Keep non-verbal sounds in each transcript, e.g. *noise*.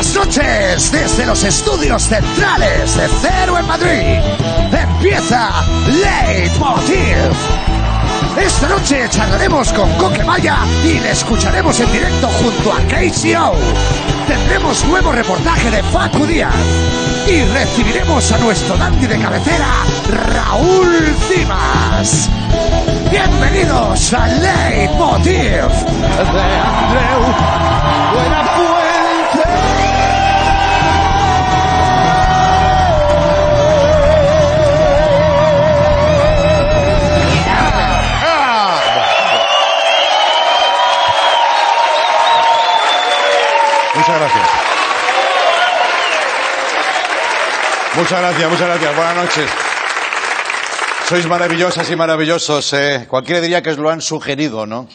Buenas noches desde los estudios centrales de Cero en Madrid. Empieza Leitmotiv. Esta noche charlaremos con Coque Maya y le escucharemos en directo junto a KCO. Tendremos nuevo reportaje de Facu Díaz y recibiremos a nuestro dandy de cabecera, Raúl Cimas. Bienvenidos a Leitmotiv de Andreu gracias. Muchas gracias, muchas gracias. Buenas noches. Sois maravillosas y maravillosos. Eh. Cualquiera diría que os lo han sugerido, ¿no?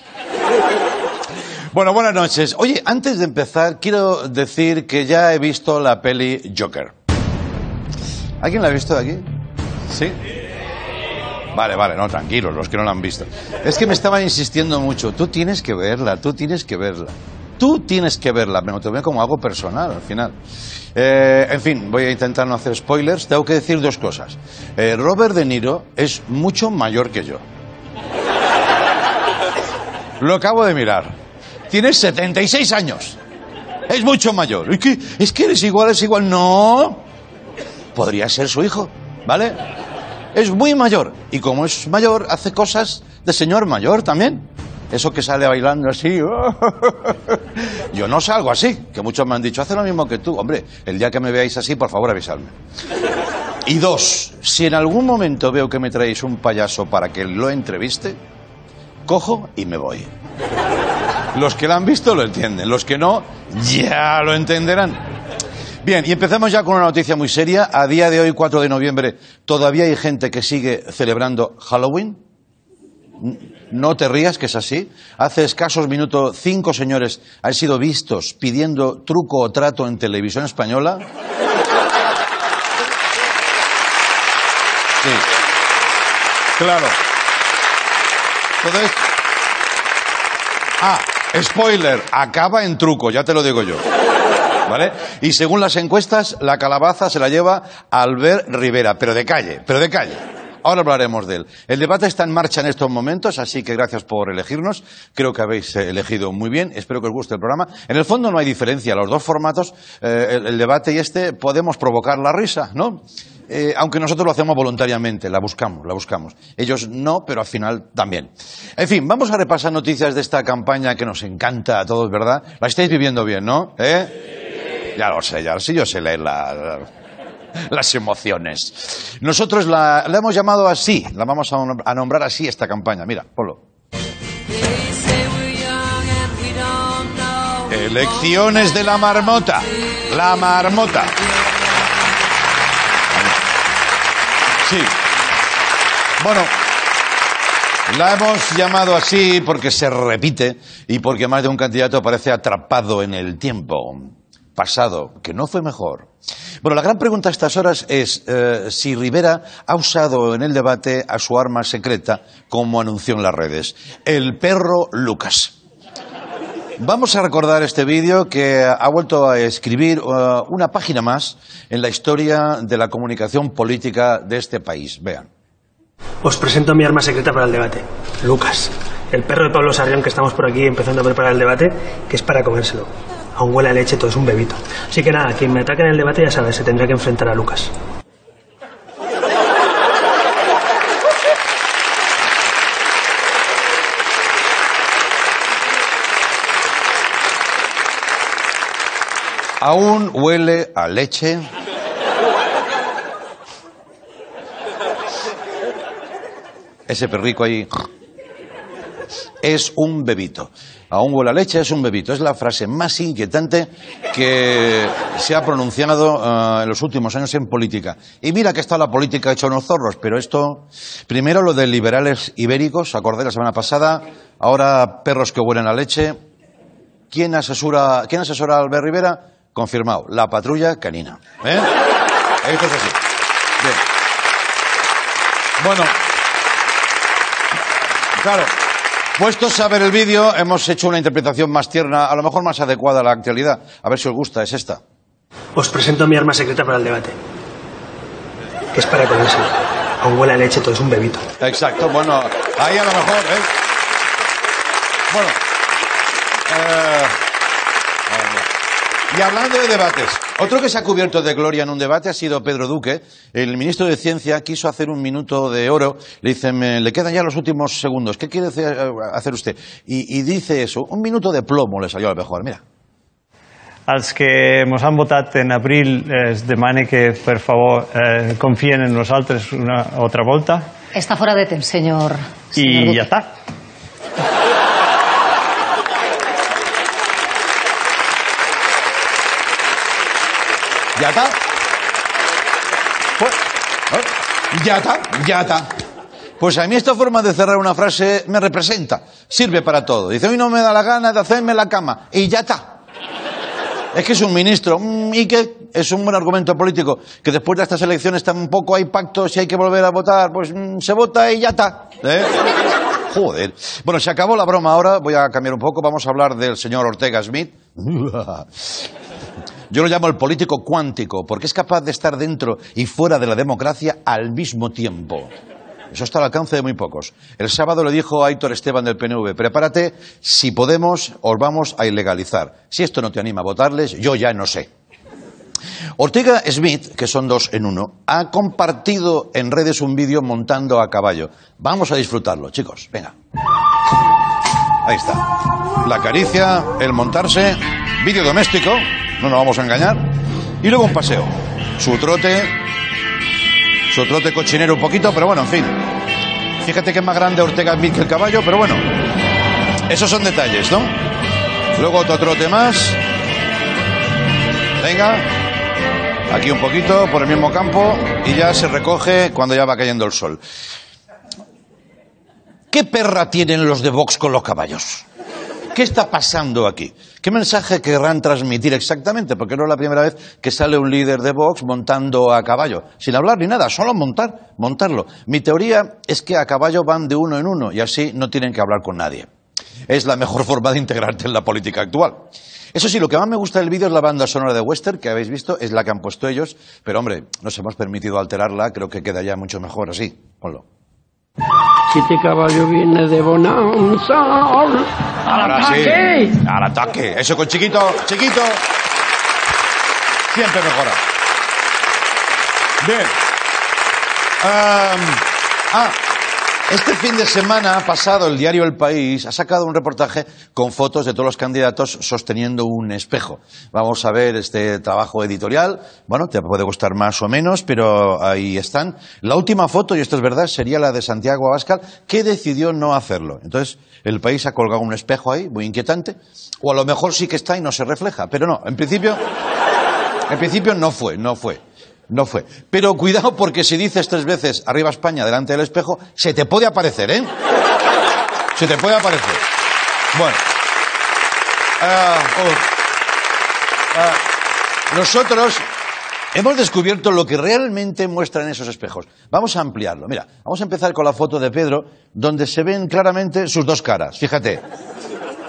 Bueno, buenas noches. Oye, antes de empezar, quiero decir que ya he visto la peli Joker. ¿Alguien la ha visto de aquí? ¿Sí? Vale, vale, no, tranquilos, los que no la han visto. Es que me estaban insistiendo mucho. Tú tienes que verla, tú tienes que verla. Tú tienes que verla, me lo tomé como algo personal al final. Eh, en fin, voy a intentar no hacer spoilers. Tengo que decir dos cosas. Eh, Robert De Niro es mucho mayor que yo. Lo acabo de mirar. Tiene 76 años. Es mucho mayor. Es que, es que eres igual, es igual. No. Podría ser su hijo, ¿vale? Es muy mayor. Y como es mayor, hace cosas de señor mayor también. Eso que sale bailando así. *laughs* Yo no salgo así, que muchos me han dicho, hace lo mismo que tú. Hombre, el día que me veáis así, por favor avisadme. Y dos, si en algún momento veo que me traéis un payaso para que lo entreviste, cojo y me voy. Los que lo han visto lo entienden, los que no, ya lo entenderán. Bien, y empezamos ya con una noticia muy seria. A día de hoy, 4 de noviembre, todavía hay gente que sigue celebrando Halloween. No te rías, que es así. Hace escasos minutos, cinco señores han sido vistos pidiendo truco o trato en televisión española. Sí. Claro. Entonces. Ah, spoiler, acaba en truco, ya te lo digo yo. ¿Vale? Y según las encuestas, la calabaza se la lleva Albert Rivera, pero de calle, pero de calle. Ahora hablaremos de él. El debate está en marcha en estos momentos, así que gracias por elegirnos. Creo que habéis eh, elegido muy bien. Espero que os guste el programa. En el fondo no hay diferencia. Los dos formatos, eh, el, debate y este, podemos provocar la risa, ¿no? Eh, aunque nosotros lo hacemos voluntariamente, la buscamos, la buscamos. Ellos no, pero al final también. En fin, vamos a repasar noticias de esta campaña que nos encanta a todos, ¿verdad? La estáis viviendo bien, ¿no? ¿Eh? Ya lo sé, ya lo sé, yo sé leer la, la las emociones. Nosotros la, hemos llamado así, la vamos a nombrar así esta campaña. Mira, Polo. Elecciones de la marmota. La marmota. Sí. Bueno, la hemos llamado así porque se repite y porque más de un candidato parece atrapado en el tiempo pasado, que no fue mejor. Bueno, la gran pregunta a estas horas es eh, si Rivera ha usado en el debate a su arma secreta, como anunció en las redes, el perro Lucas. Vamos a recordar este vídeo que ha vuelto a escribir uh, una página más en la historia de la comunicación política de este país. Vean. Os presento mi arma secreta para el debate, Lucas, el perro de Pablo Sarrión que estamos por aquí empezando a preparar el debate, que es para comérselo aún huele a leche, todo es un bebito. Así que nada, quien me ataque en el debate ya sabe, se tendrá que enfrentar a Lucas. Aún huele a leche. Ese perrico ahí es un bebito. Aún huele a leche, es un bebito. Es la frase más inquietante que se ha pronunciado uh, en los últimos años en política. Y mira que está la política hecha unos zorros, pero esto. Primero lo de liberales ibéricos, acordé la semana pasada. Ahora perros que huelen a leche. ¿Quién asesora, ¿quién asesora a Albert Rivera? Confirmado, la patrulla canina. ¿Eh? Esto es así. Bien. Bueno. Claro. Puestos a ver el vídeo, hemos hecho una interpretación más tierna, a lo mejor más adecuada a la actualidad. A ver si os gusta, es esta. Os presento mi arma secreta para el debate. Que es para comérselo. Aún huele a leche, todo es un bebito. Exacto, bueno, ahí a lo mejor, ¿eh? Bueno. eh, y hablando de debates, otro que se ha cubierto de gloria en un debate ha sido Pedro Duque. El ministro de Ciencia quiso hacer un minuto de oro. Le dicen, "Me- le quedan ya los últimos segundos. ¿Qué quiere hacer, eh, usted? Y, y dice eso, un minuto de plomo le salió a lo mejor. Mira. Als que ens han votat en abril eh, es demane que, per favor, eh, confien en nosaltres una altra volta Está fuera de temps, señor. señor i Duque. ja està. ¿Ya está? Pues, ya está, ya está. Pues a mí esta forma de cerrar una frase me representa, sirve para todo. Dice, hoy no me da la gana de hacerme la cama, y ya está. Es que es un ministro, mm, y que es un buen argumento político, que después de estas elecciones tampoco hay pacto, si hay que volver a votar, pues mm, se vota y ya está. ¿eh? Joder. Bueno, se acabó la broma ahora, voy a cambiar un poco, vamos a hablar del señor Ortega Smith. *laughs* Yo lo llamo el político cuántico, porque es capaz de estar dentro y fuera de la democracia al mismo tiempo. Eso está al alcance de muy pocos. El sábado le dijo a Aitor Esteban del PNV, prepárate, si podemos, os vamos a ilegalizar. Si esto no te anima a votarles, yo ya no sé. Ortega Smith, que son dos en uno, ha compartido en redes un vídeo montando a caballo. Vamos a disfrutarlo, chicos. Venga. Ahí está. La caricia, el montarse, vídeo doméstico, no nos vamos a engañar, y luego un paseo. Su trote, su trote cochinero un poquito, pero bueno, en fin. Fíjate que es más grande Ortega Smith que el caballo, pero bueno. Esos son detalles, ¿no? Luego otro trote más. Venga. Aquí un poquito, por el mismo campo, y ya se recoge cuando ya va cayendo el sol. ¿Qué perra tienen los de Vox con los caballos? ¿Qué está pasando aquí? ¿Qué mensaje querrán transmitir exactamente? Porque no es la primera vez que sale un líder de Vox montando a caballo, sin hablar ni nada, solo montar, montarlo. Mi teoría es que a caballo van de uno en uno y así no tienen que hablar con nadie. Es la mejor *laughs* forma de integrarte en la política actual. Eso sí, lo que más me gusta del vídeo es la banda sonora de Western, que habéis visto, es la que han puesto ellos, pero hombre, nos hemos permitido alterarla, creo que quedaría mucho mejor así. Ponlo. Este caballo viene de Bonanza. Ahora sí. Al ataque. Eso con chiquito, chiquito. Siempre mejora. Bien. Ah, este fin de semana pasado el diario El País ha sacado un reportaje con fotos de todos los candidatos sosteniendo un espejo. Vamos a ver este trabajo editorial. Bueno, te puede gustar más o menos, pero ahí están. La última foto, y esto es verdad, sería la de Santiago Abascal, que decidió no hacerlo. Entonces, el país ha colgado un espejo ahí, muy inquietante. O a lo mejor sí que está y no se refleja. Pero no, en principio, en principio no fue, no fue. No fue. Pero cuidado porque si dices tres veces arriba España delante del espejo, se te puede aparecer, ¿eh? Se te puede aparecer. Bueno. Ah, oh. Ah, nosotros hemos descubierto lo que realmente muestran esos espejos. Vamos a ampliarlo. Mira, vamos a empezar con la foto de Pedro, donde se ven claramente sus dos caras. Fíjate.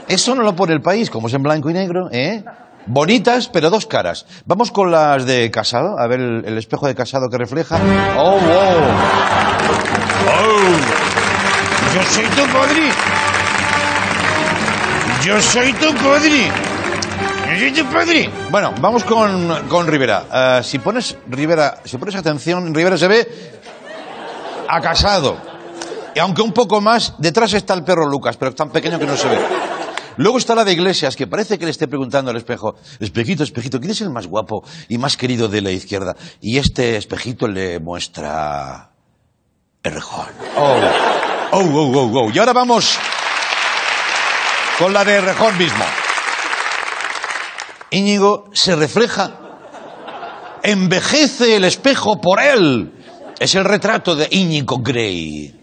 Eso no lo pone el país, como es en blanco y negro, ¿eh? Bonitas, pero dos caras. Vamos con las de Casado, a ver el, el espejo de Casado que refleja. ¡Oh, wow! ¡Oh! ¡Yo soy tu padre! ¡Yo soy tu padre! ¡Yo soy tu padre! Bueno, vamos con, con Rivera. Eh, si pones Rivera, si pones atención, Rivera se ve a Casado. Y aunque un poco más, detrás está el perro Lucas, pero es tan pequeño que no se ve. Luego está la de Iglesias, que parece que le esté preguntando al espejo, espejito, espejito, ¿quién es el más guapo y más querido de la izquierda? Y este espejito le muestra... Errejón. Oh, oh, oh, oh, oh. Y ahora vamos con la de Errejón mismo. Íñigo se refleja, envejece el espejo por él. Es el retrato de Íñigo Grey.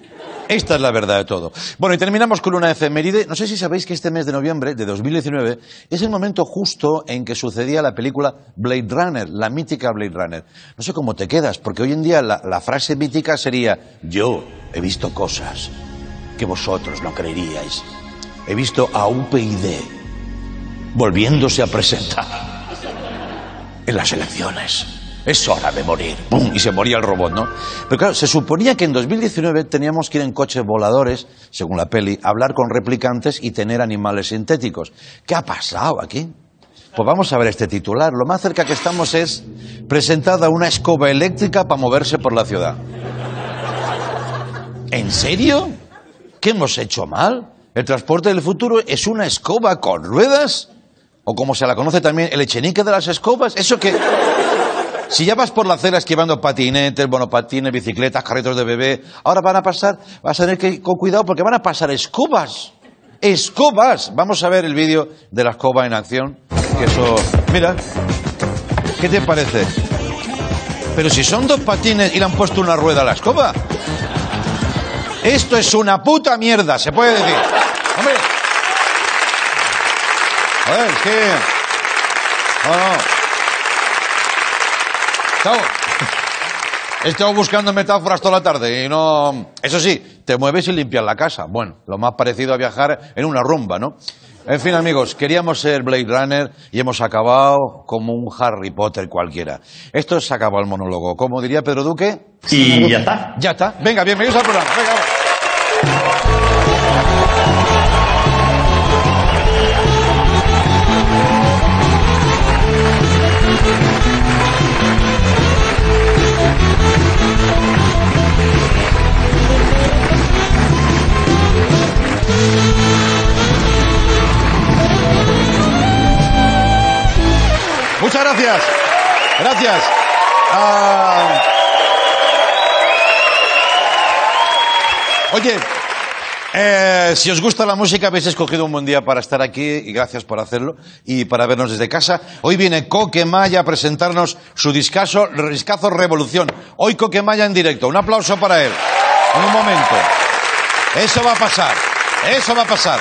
Esta es la verdad de todo. Bueno, y terminamos con una efeméride. No sé si sabéis que este mes de noviembre de 2019 es el momento justo en que sucedía la película Blade Runner, la mítica Blade Runner. No sé cómo te quedas, porque hoy en día la, la frase mítica sería, yo he visto cosas que vosotros no creeríais. He visto a UPyD volviéndose a presentar. en las elecciones. Es hora de morir. ¡Pum! Y se moría el robot, ¿no? Pero claro, se suponía que en 2019 teníamos que ir en coches voladores, según la peli, hablar con replicantes y tener animales sintéticos. ¿Qué ha pasado aquí? Pues vamos a ver este titular. Lo más cerca que estamos es presentada una escoba eléctrica para moverse por la ciudad. ¿En serio? ¿Qué hemos hecho mal? ¿El transporte del futuro es una escoba con ruedas? O como se la conoce también, el echenique de las escobas. ¿Eso que Si ya vas por la acera esquivando patinetes, monopatines, bicicletas, carritos de bebé, ahora van a pasar, vas a tener que ir con cuidado porque van a pasar escobas. Escobas. Vamos a ver el vídeo de la escoba en acción. Que eso. Mira. ¿Qué te parece? Pero si son dos patines y le han puesto una rueda a la escoba. Esto es una puta mierda, se puede decir. Hombre. A ver, es que. No. Estaba, he estado buscando metáforas toda la tarde y no. Eso sí, te mueves y limpias la casa. Bueno, lo más parecido a viajar en una rumba, ¿no? En fin, amigos, queríamos ser Blade Runner y hemos acabado como un Harry Potter cualquiera. Esto se acabó el monólogo. Como diría Pedro Duque. Y ya está. Ya está. Venga, bienvenidos al programa. Venga, va. Muchas gracias. Gracias. Ah. Oye, eh, si os gusta la música, habéis escogido un buen día para estar aquí y gracias por hacerlo y para vernos desde casa. Hoy viene Coque Maya a presentarnos su discazo, discazo Revolución. Hoy Coque Maya en directo. Un aplauso para él. En un momento. Eso va a pasar. Eso va a pasar.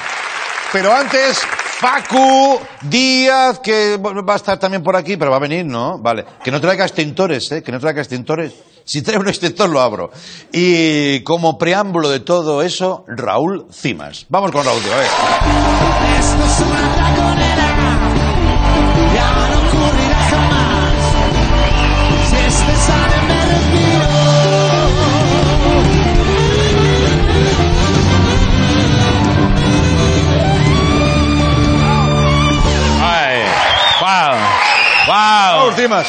Pero antes, Facu Díaz, que va a estar también por aquí, pero va a venir, ¿no? Vale. Que no traiga extintores, ¿eh? Que no traiga extintores. Si trae un extintor, lo abro. Y como preámbulo de todo eso, Raúl Cimas. Vamos con Raúl. Raúl wow. Cimas.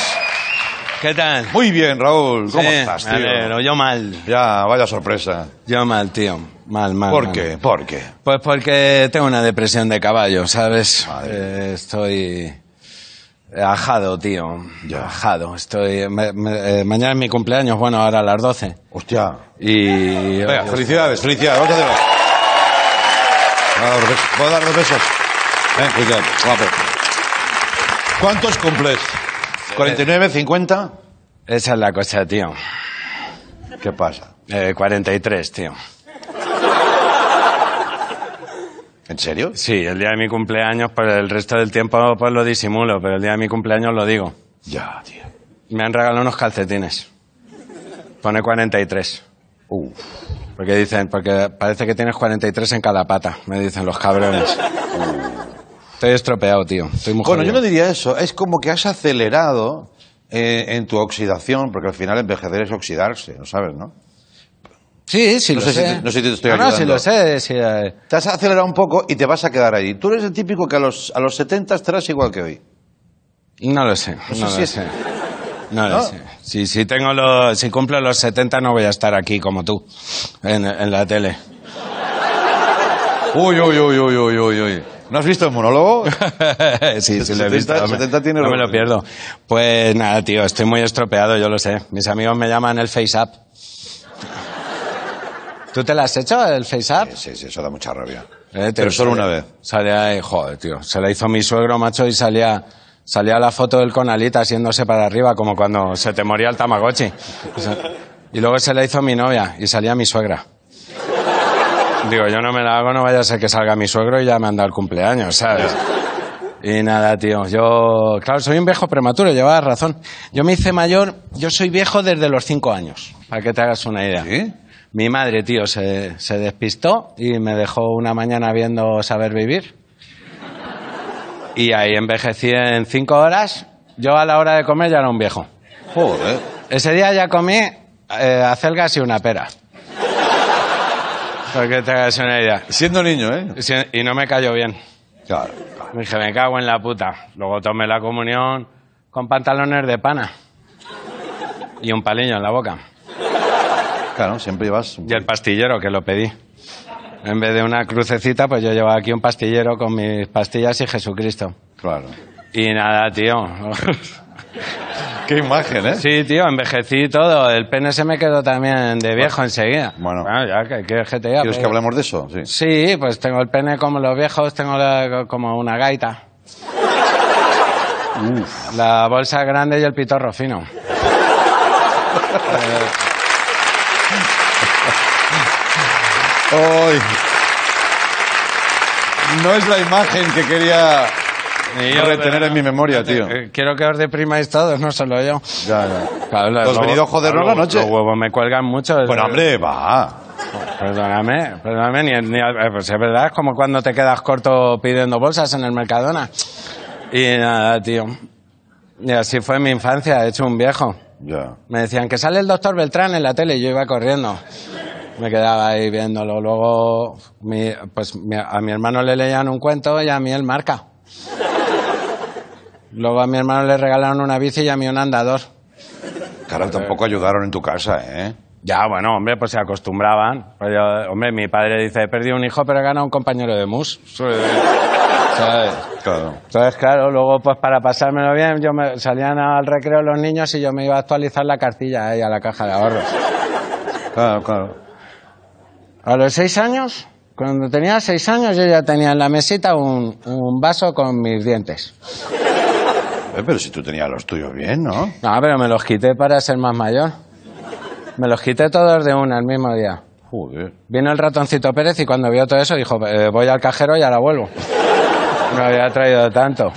¿Qué tal? Muy bien, Raúl. ¿Cómo Sí, estás, me tío? alegro. Yo mal, Ya, vaya sorpresa. yo mal, tío. Mal, mal. ¿Por mal. qué? ¿Por qué? Pues porque tengo una depresión de caballo, ¿sabes? Madre. Eh, estoy ajado, tío. Ya. Ajado. Estoy. me- me- eh, mañana es mi cumpleaños, bueno, ahora a las 12. Hostia. Y. Venga, felicidades, felicidades. Vamos a hacerlo. Voy a dar dos besos. Ven, felicidades. Guapo. ¿Cuántos cumples? ¿49, 50? Esa es la cosa, tío. ¿Qué pasa? Eh, 43, tío. ¿En serio? Sí, el día de mi cumpleaños, pues el resto del tiempo pues lo disimulo, pero el día de mi cumpleaños lo digo. Ya, tío. Me han regalado unos calcetines. Pone 43. Uf. Porque dicen, porque parece que tienes 43 en cada pata, me dicen los cabrones. Estoy estropeado, tío. Estoy muy Bueno, yo jodido. no diría eso. Es como que has acelerado eh, en tu oxidación, porque al final envejecer es oxidarse, ¿no sabes, no? Sí, sí, No lo sé si sé. te- no sé si te estoy no, no, sí ayudando. lo sé. sí, eh. Te has acelerado un poco y te vas a quedar ahí. Tú eres el típico que a los, a los 70 estarás igual que hoy. No lo sé. sé No si lo es- sé. No ¿No? lo sé. Si, si, tengo los, si cumplo los 70 no voy a estar aquí como tú, en, en la tele. Uy, uy, uy, uy, uy, uy, uy. ¿No has visto el monólogo? *laughs* sí, sí, lo 70, he visto. No me- 70 tiene no me lo pierdo. Pues nada, tío, estoy muy estropeado, yo lo sé. Mis amigos me llaman el Face Up. ¿Tú te la has hecho, el Face Up? Sí, sí, eso da mucha rabia. Eh, Pero solo una vez. Salía joder, tío. Se la hizo mi suegro, macho, y salía, salía la foto del conalita haciéndose para arriba, como cuando se te moría el Tamagotchi. O sea, y luego se la hizo mi novia, y salía mi suegra. Digo, yo no me la hago, no vaya a ser que salga mi suegro y ya me han dado el cumpleaños, ¿sabes? Y nada, tío, yo, claro, soy un viejo prematuro, llevabas razón. Yo me hice mayor, yo soy viejo desde los cinco años, para que te hagas una idea. ¿Sí? Mi madre, tío, se, se despistó y me dejó una mañana viendo Saber Vivir. Y ahí envejecí en cinco horas yo a la hora de comer ya era un viejo. Joder. Ese día ya comí eh, acelgas y una pera. Para que te hagas una idea. Siendo niño, ¿eh? Sí, Y no me cayó bien. Claro. Dije, me cago en la puta. Luego tomé la comunión con pantalones de pana. Y un palillo en la boca. Claro, siempre llevas... Y el pastillero, que lo pedí. En vez de una crucecita, pues yo llevaba aquí un pastillero con mis pastillas y Jesucristo. Claro. Y nada, tío. Qué imagen, ¿eh? Sí, tío, envejecí todo. El pene se me quedó también de viejo enseguida. Bueno. ya que, que diga, ¿Quieres que pero- hablemos de eso? Sí. Sí, pues tengo el pene como los viejos, tengo la- como una gaita. La bolsa grande y el pitorro fino. No es la imagen que quería yo, retener pero en mi memoria, tío. Eh, Quiero que os deprimáis todos, no solo yo. Ya, ya. Claro, ¿Tú has los venido a jodernos la noche? Los huevos me cuelgan mucho. Bueno, hombre, va. Perdóname, perdóname, ni, ni- eh, pues es verdad, es como cuando te quedas corto pidiendo bolsas en el Mercadona. Y nada, tío. Y así fue mi infancia, he hecho un viejo. Me decían que sale el doctor Beltrán en la tele y yo iba corriendo. Me quedaba ahí viéndolo. Luego, mi- pues mi- a mi hermano le leían un cuento y a mí el marca. Luego a mi hermano le regalaron una bici y a mí un andador. Claro, tampoco ayudaron en tu casa, ¿eh? Ya, bueno, hombre, pues se acostumbraban. Pues yo- hombre, mi padre dice, he perdido un hijo, pero he ganado un compañero de mus. *laughs* ¿Sabes? Claro. Entonces, claro, luego pues para pasármelo bien, yo me, salían al recreo los niños y yo me iba a actualizar la cartilla ahí a la caja de ahorros. Claro, claro. A los seis años, cuando tenía seis años, yo ya tenía en la mesita un, un vaso con mis dientes. Eh, pero si tú tenías los tuyos bien, ¿no? No, pero me los quité para ser más mayor. Me los quité todos de una el mismo día. Joder. Vino el ratoncito Pérez y cuando vio todo eso dijo, "Eh, voy al cajero y ahora vuelvo. Me había traído tanto.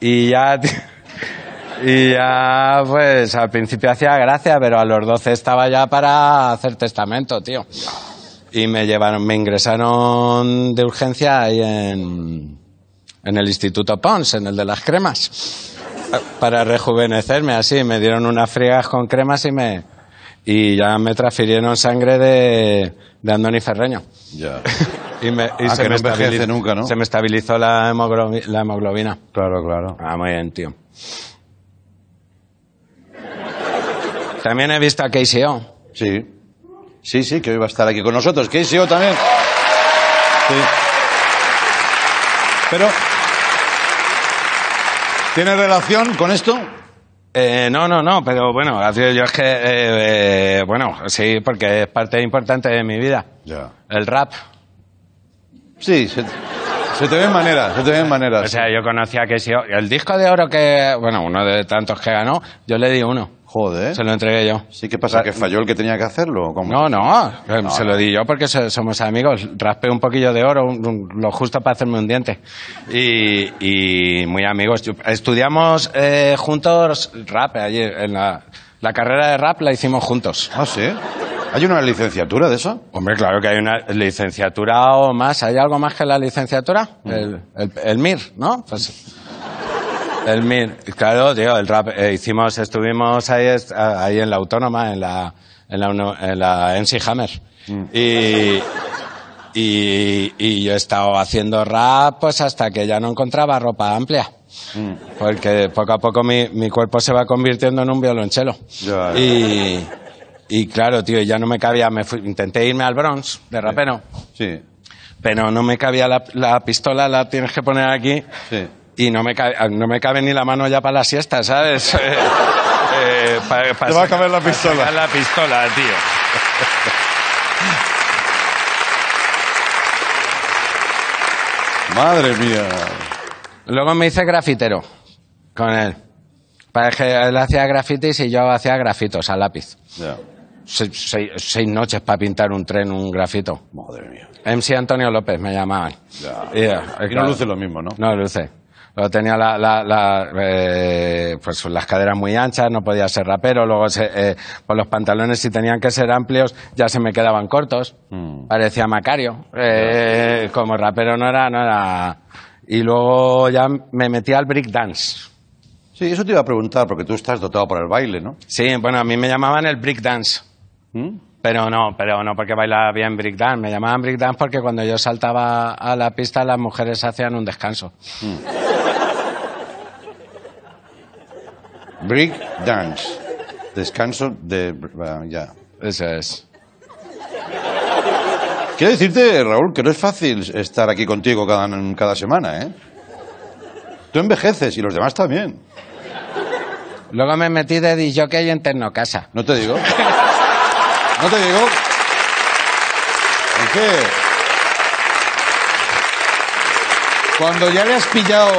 Y ya, *laughs* y ya, pues al principio hacía gracia, pero a los 12 estaba ya para hacer testamento, tío. Y me llevaron, me ingresaron de urgencia ahí en, en el Instituto Pons, en el de las cremas. Para rejuvenecerme así, me dieron unas friegas con cremas y me, y ya me transfirieron sangre de, de Andoni Ferreño. Ya. *laughs* Y, me, y Ah, se, que me estabilizó- nunca, ¿no? se me estabilizó la, hemoglobi- la hemoglobina. Claro, claro. Ah, muy bien, tío. También he visto a KCO. Sí. Sí, sí, que hoy va a estar aquí con nosotros. Yo también. Sí. Pero. ¿Tiene relación con esto? Eh, no, no, no, pero bueno, yo es que, eh, eh, bueno, sí, porque es parte importante de mi vida. Ya. El rap. Sí, se, se te ven maneras, se te ven maneras. O sea, yo conocía a KCO. El disco de oro que, bueno, uno de tantos que ganó, yo le di uno. Joder. Se lo entregué yo. Sí, ¿qué pasa? ¿Que falló el que tenía que hacerlo? cómo? No, no, se lo di yo porque so- somos amigos. Raspé un poquillo de oro, un- un- lo justo para hacerme un diente. Y, y muy amigos. Estudiamos eh, juntos rap allí. En la, la carrera de rap la hicimos juntos. Ah, sí. ¿Hay una licenciatura de eso? Hombre, claro que hay una licenciatura o más. ¿Hay algo más que la licenciatura? El, el- el MIR, ¿no? Pues, el MIR. Claro, tío, el rap. eh, hicimos, estuvimos ahí, ahí en la Autónoma, en la, en la, en la MC Hammer. Y, y, y yo he estado haciendo rap pues hasta que ya no encontraba ropa amplia. Porque poco a poco mi, mi cuerpo se va convirtiendo en un violonchelo. Ya. Y, y claro, tío, ya no me cabía. Me fui- intenté irme al Bronx de rapero, Sí, pero no me cabía la, la pistola, la tienes que poner aquí. sí. Y no me, cabe, no me cabe ni la mano ya para la siesta, ¿sabes? *laughs* Eh, eh, pa- pa- Te va a caber la pistola. sacar la pistola, tío. *laughs* Madre mía. Luego me hice grafitero con él. Para que él hacía grafitis y yo hacía grafitos a lápiz. Ya. Se- seis, seis noches para pintar un tren, un grafito. Madre mía. MC Antonio López me llamaban. Ya. Y, Y no luce lo mismo, ¿no? No luce. Luego tenía la, la- la, eh, pues las caderas muy anchas, no podía ser rapero. Luego, se, eh, pues los pantalones, si tenían que ser amplios, ya se me quedaban cortos. Mm. Parecía Macario. Eh, como rapero no era, no era. Y luego ya me metí al break dance. Sí, eso te iba a preguntar, porque tú estás dotado para el baile, ¿no? Sí, bueno, a mí me llamaban el breakdance. ¿Mm? Pero no, pero no porque bailaba bien breakdance. Me llamaban breakdance porque cuando yo saltaba a la pista las mujeres hacían un descanso. Break dance. Descanso de... ya. Eso es. Quiero decirte, Raúl, que no es fácil estar aquí contigo cada, cada semana, ¿eh? Tú envejeces y los demás también. Luego me metí de DJ en Tecnocasa. ¿No te digo? *laughs* ¿No te digo? Es que... Cuando ya le has pillado...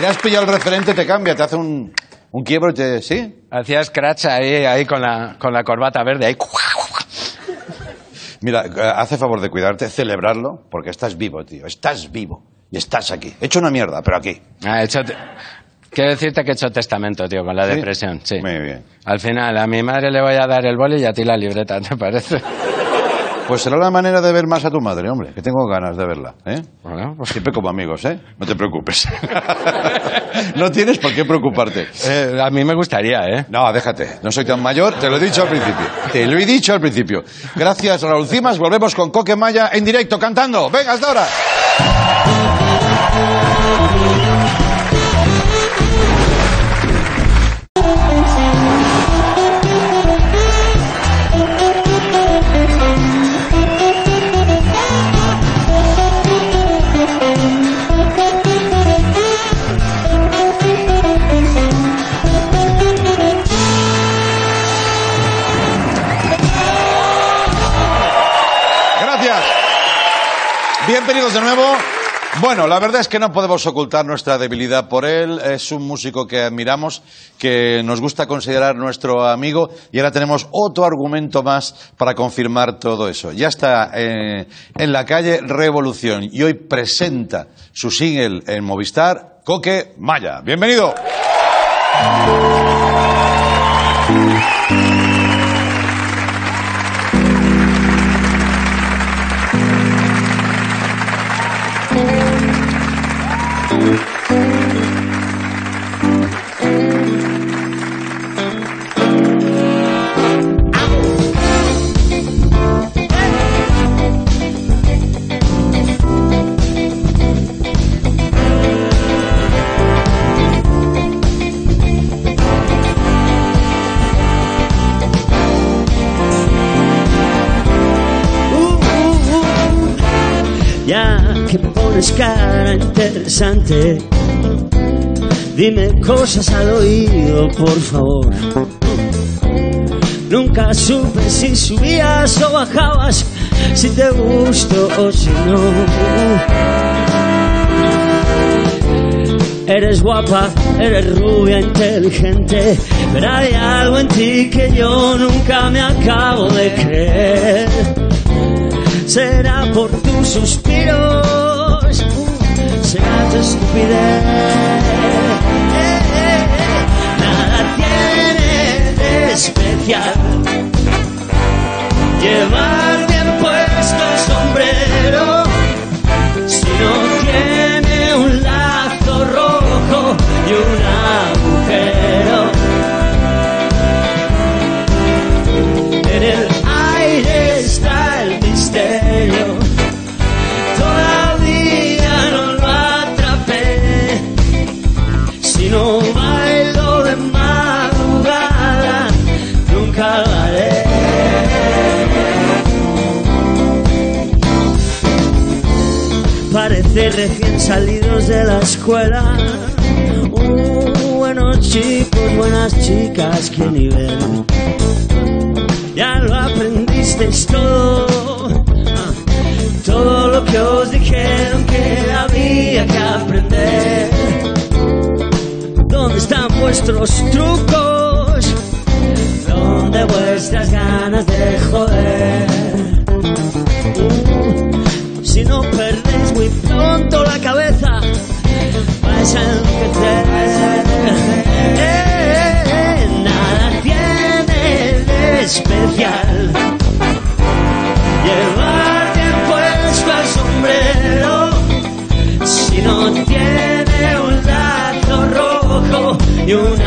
Le has pillado el referente, te cambia, te hace un, un quiebro y te... ¿Sí? Hacía scratch ahí, ahí con la, con la corbata verde. Ahí. Mira, eh, hace favor de cuidarte, celebrarlo, porque estás vivo, tío. Estás vivo. Y estás aquí. Hecho una mierda, pero aquí. Ah, he hecho te- Quiero decirte que he hecho testamento, tío, con la ¿Sí? depresión. Sí. Muy bien. Al final, a mi madre le voy a dar el boli y a ti la libreta, ¿te parece? Pues será la manera de ver más a tu madre, hombre, que tengo ganas de verla, ¿eh? Bueno, pues Siempre como amigos, ¿eh? No te preocupes. *laughs* no tienes por qué preocuparte. eh, a mí me gustaría, ¿eh? No, déjate. No soy tan mayor, te lo he dicho al principio. Te lo he dicho al principio. Gracias, Raúl Cimas. Volvemos con Coque Maya en directo cantando. Venga, hasta ahora. Bienvenidos de nuevo. Bueno, la verdad es que no podemos ocultar nuestra debilidad por él. Es un músico que admiramos, que nos gusta considerar nuestro amigo y ahora tenemos otro argumento más para confirmar todo eso. Ya está eh, en la calle Revolución y hoy presenta su single en Movistar, Coque Maya. Bienvenido. Cara interesante, dime cosas al oído, por favor. Nunca supe si subías o bajabas, si te gusto o si no. Eres guapa, eres rubia, inteligente, pero hay algo en ti que yo nunca me acabo de creer será por tus suspiros, será tu estupidez. Nada tiene de especial llevar Parece recién salidos de la escuela. Uh, buenos chicos, buenas chicas, qué nivel ya lo aprendisteis todo. Todo lo que os dijeron que había que aprender. ¿Dónde están vuestros trucos? ¿Dónde vuestras ganas de joder? A enloquecer. Eh, nada tiene de especial. Llevar bien puesto el sombrero si no tiene un lazo rojo y un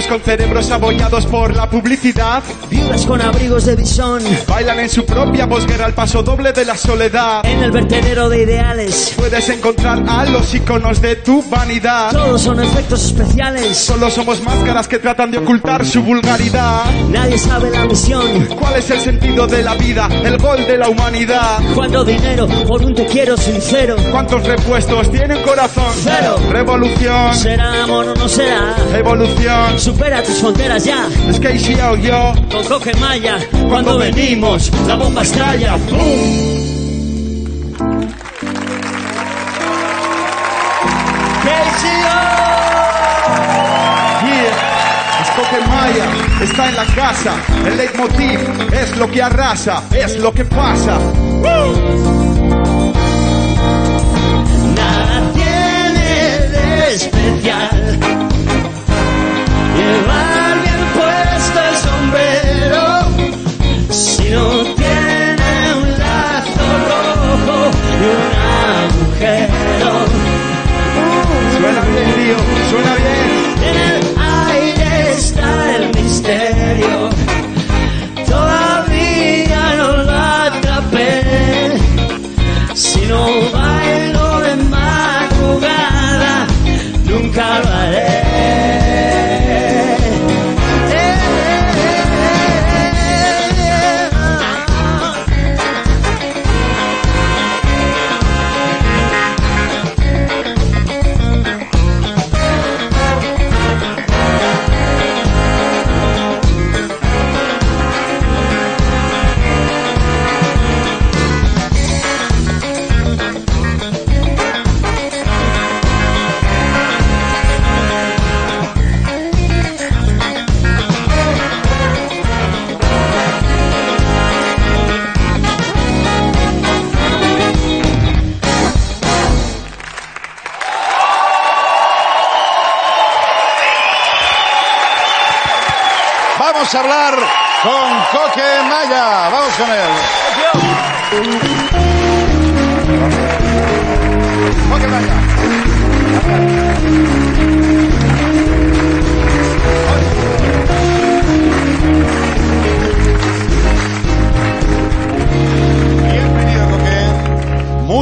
Niños con cerebros abollados por la publicidad viudas con abrigos de bisón, bailan en su propia posguerra al paso doble de la soledad. en el vertedero de ideales. Puedes encontrar a los iconos de tu vanidad. Todos son efectos especiales. Solo somos máscaras que tratan de ocultar su vulgaridad. Nadie sabe la misión. ¿Cuál es el sentido de la vida? El gol de la humanidad. Cuánto dinero por un te quiero sincero. ¿Cuántos repuestos tiene un corazón? Cero. Revolución. ¿Será amor o no será? Evolución. Supera tus fronteras ya. Es que yo. Con coque maya. Cuando venimos, la bomba estalla. ¡Pum! Yeah. Es Coquemaya, está en la casa. El leitmotiv es lo que arrasa, es lo que pasa. Nada tiene de especial. Vamos a hablar con Coque Maya. Vamos con él.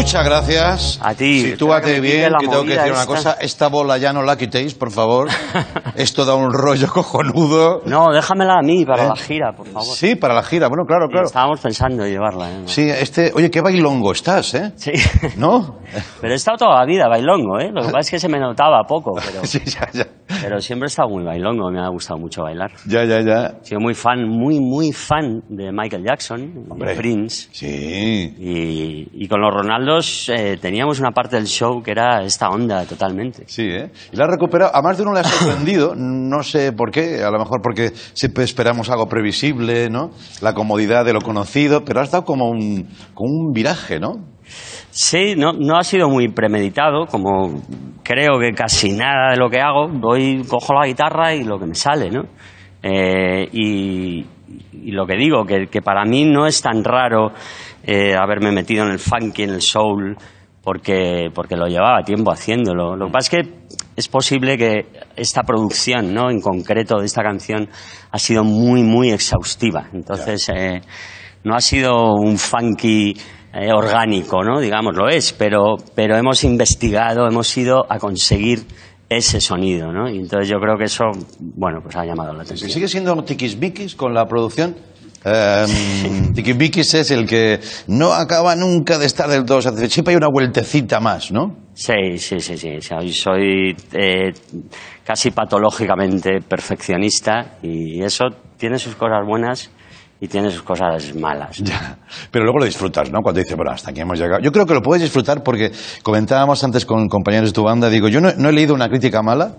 Muchas gracias. A ti. Sitúate bien, que tengo que decir una esta. cosa. Esta bola ya no la quitéis, por favor. *laughs* Esto da un rollo cojonudo. No, déjamela a mí para ¿Eh? la gira, por favor. Sí, para la gira. Bueno, claro, claro. Estábamos pensando en llevarla, ¿eh? Sí, este... Oye, qué bailongo estás, ¿eh? Sí. *laughs* ¿No? Pero he estado toda la vida bailongo, ¿eh? Lo que pasa es que se me notaba poco, pero, *laughs* Sí, ya, ya. pero siempre he estado muy bailongo, me ha gustado mucho bailar. Ya, ya, ya. He sido muy fan, muy, muy fan de Michael Jackson, Hombre. de Prince. Sí. Y, y con los Ronaldos eh, teníamos una parte del show que era esta onda totalmente. Sí, ¿eh? Y la has recuperado. A más de uno le ha sorprendido. *laughs* No sé por qué. A lo mejor porque siempre esperamos algo previsible, ¿no? La comodidad de lo conocido. Pero has dado como un, como un viraje, ¿no? Sí, no, no ha sido muy premeditado, como creo que casi nada de lo que hago. Voy, cojo la guitarra y lo que me sale, ¿no? Eh, y, y lo que digo, que, que para mí no es tan raro eh, haberme metido en el funky, en el soul, porque, porque lo llevaba tiempo haciéndolo. Lo que pasa es que es posible que esta producción, ¿no? En concreto de esta canción, ha sido muy, muy exhaustiva. Entonces, eh, no ha sido un funky orgánico, ¿no? Digamos, lo es, pero, pero hemos investigado, hemos ido a conseguir ese sonido, ¿no? Y entonces yo creo que eso, bueno, pues ha llamado la atención. ¿Sigue siendo tiquismiquis con la producción? Eh, *laughs* tiquismiquis es el que no acaba nunca de estar del todo satisfecho. Siempre hay una vueltecita más, ¿no? Sí, sí, sí, sí. Soy, soy eh, casi patológicamente perfeccionista y eso tiene sus cosas buenas y tiene sus cosas malas. *laughs* Ya. Pero luego lo disfrutas, ¿no? Cuando dices, bueno, hasta aquí hemos llegado. Yo creo que lo puedes disfrutar porque comentábamos antes con compañeros de tu banda, digo, yo no, no he leído una crítica mala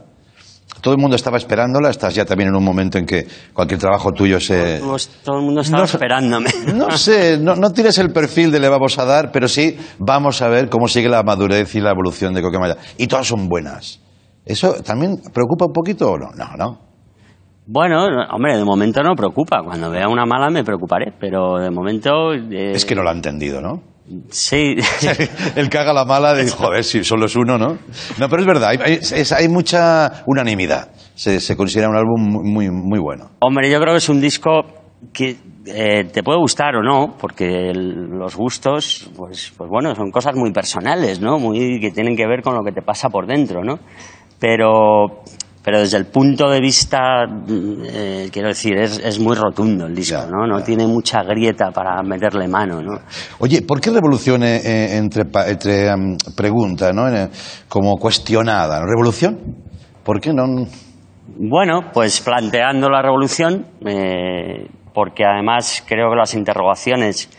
Todo el mundo estaba esperándola. Estás ya también en un momento en que cualquier trabajo tuyo se... Todo el mundo estaba No esperándome. *laughs* No sé, no, no tienes el perfil de le vamos a dar, pero sí vamos a ver cómo sigue la madurez y la evolución de Coquemaya. Y todas son buenas. ¿Eso también preocupa un poquito o no? No, no. Bueno, no, hombre, de momento no preocupa. Cuando vea una mala me preocuparé, pero de momento... eh, Es que no lo ha entendido, ¿no? Sí, *laughs* El que haga la mala de, joder, si solo es uno, ¿no? No, pero es verdad, hay, hay- es- hay mucha unanimidad. Se, se considera un álbum muy, muy bueno. Hombre, yo creo que es un disco que eh, te puede gustar o no, porque el- los gustos, pues, pues bueno, son cosas muy personales, ¿no? Muy que tienen que ver con lo que te pasa por dentro, ¿no? Pero, pero desde el punto de vista, eh, quiero decir, es, es muy rotundo el disco, ¿no? No tiene mucha grieta para meterle mano, ¿no? Oye, ¿por qué revolución eh, entre, entre em, pregunta, ¿no? Eh, como cuestionada? ¿Revolución? ¿Por qué no? Bueno, pues planteando la revolución, eh, porque además creo que las interrogaciones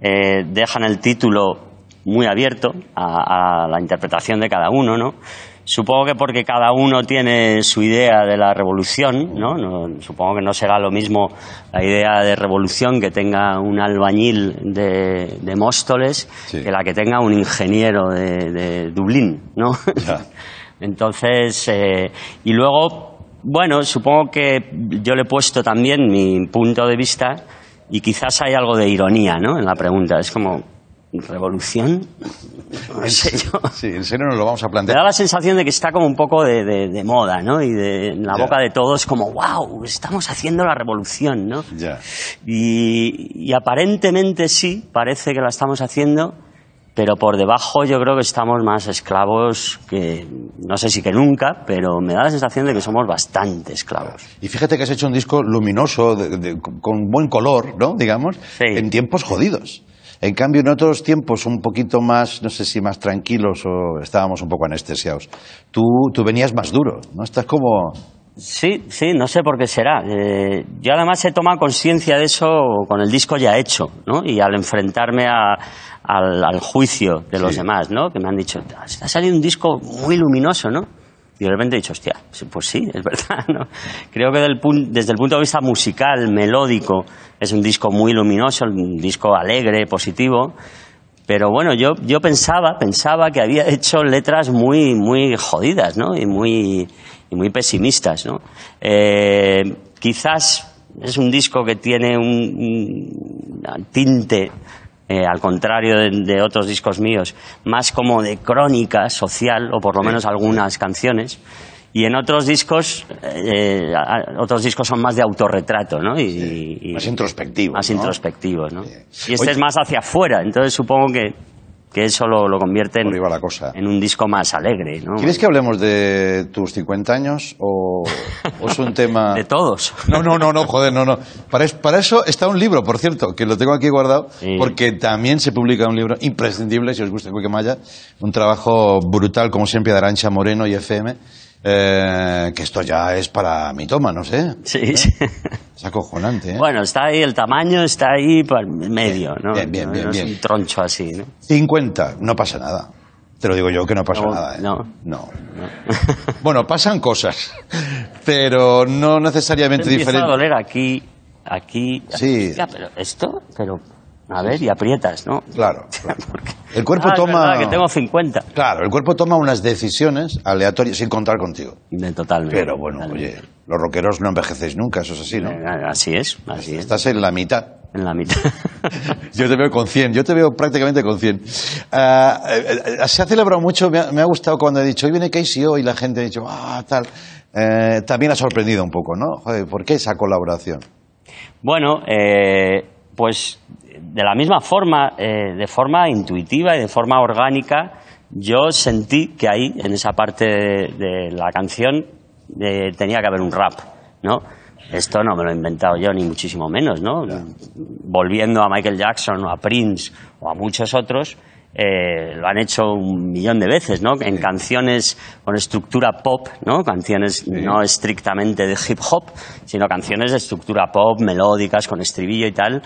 dejan el título muy abierto a, a la interpretación de cada uno, ¿no? Supongo que porque cada uno tiene su idea de la revolución, ¿no? No- supongo que no será lo mismo la idea de revolución que tenga un albañil de, de Móstoles que la que tenga un ingeniero de, de Dublín, ¿no? *laughs* Entonces, eh, y luego, bueno, supongo que yo le he puesto también mi punto de vista y quizás hay algo de ironía, ¿no? En la pregunta. Es como, ¿revolución? No sé yo. Sí, en serio nos lo vamos a Me plantear. da la sensación de que está como un poco de, de- de moda, ¿no? Y de, en la Ya. boca de todos como, wow, estamos haciendo la revolución, ¿no? Ya. Y, y aparentemente sí, parece que la estamos haciendo, pero por debajo yo creo que estamos más esclavos que, no sé si que nunca, pero me da la sensación de que somos bastante esclavos. Y fíjate que has hecho un disco luminoso, de- de- con buen color, ¿no? Digamos, en tiempos jodidos. En cambio, en otros tiempos un poquito más, no sé si más tranquilos o estábamos un poco anestesiados. Tú, tú venías más duro, ¿no? Estás como... Sí, sí, no sé por qué será. Eh, yo además he tomado conciencia de eso con el disco ya hecho, ¿no? Y al enfrentarme a- al, al juicio de los demás, ¿no? Que me han dicho, ha salido un disco muy luminoso, ¿no? Y de repente he dicho, hostia, pues sí, es verdad, ¿no? Creo que del desde el punto de vista musical, melódico, es un disco muy luminoso, un disco alegre, positivo. Pero bueno, yo, yo pensaba, pensaba que había *laughs* hecho letras muy, muy jodidas, ¿no? Y muy, y muy pesimistas, ¿no? Eh, quizás es un disco que tiene un tinte, eh, al contrario de, de otros discos míos, más como de crónica social, o por lo menos algunas canciones. Y en otros discos, eh, otros discos son más de autorretrato, ¿no? Y, y- Más introspectivos, Más ¿no? introspectivos, ¿no? Y este Oye- es más hacia afuera, entonces supongo que, que eso lo, lo convierte en, la cosa. en un disco más alegre, ¿no? ¿Quieres que hablemos de tus 50 años o, o es un tema...? *laughs* De todos. No, no, no, no, joder, no, no. Para, es- para eso está un libro, por cierto, que lo tengo aquí guardado, porque también se publica un libro imprescindible, si os gusta Cuiquemaya, un trabajo brutal, como siempre, de Arancha Moreno y FM, eh, que esto ya es para mitómanos, ¿eh? Sí, sí. Es acojonante, ¿eh? Bueno, está ahí el tamaño, está ahí por medio, ¿no? Bien, bien, No- bien, no bien. es un troncho así, ¿no? 50, no pasa nada. Te lo digo yo que no pasa No, nada, ¿eh? no. No. *laughs* Bueno, pasan cosas, pero no necesariamente Empieza a diferentes. doler aquí, aquí. Sí. Ya, pero esto, pero a ver, y aprietas, ¿no? Claro. *laughs* El cuerpo Ah, toma. verdad, que tengo 50. Claro, el cuerpo toma unas decisiones aleatorias sin contar contigo. Totalmente. Pero bueno, oye, los rockeros no envejecéis nunca, eso es así, ¿no? Así es, así es. Estás en la mitad. En la mitad. *laughs* Yo te veo con 100, yo te veo prácticamente con 100. Ah, eh, eh, se ha celebrado mucho, me ha, me ha gustado cuando he dicho, hoy viene KCO y la gente ha dicho, ah, tal. Eh, también ha sorprendido un poco, ¿no? Joder, ¿por qué esa colaboración? Bueno, eh, pues de la misma forma, eh, de forma intuitiva y de forma orgánica, yo sentí que ahí, en esa parte de, de la canción, eh, tenía que haber un rap, ¿no? Esto no me lo he inventado yo, ni muchísimo menos, ¿no? Volviendo a Michael Jackson o a Prince o a muchos otros, eh, lo han hecho un millón de veces, ¿no? En canciones con estructura pop, ¿no? Canciones no estrictamente de hip hop, sino canciones de estructura pop, melódicas, con estribillo y tal.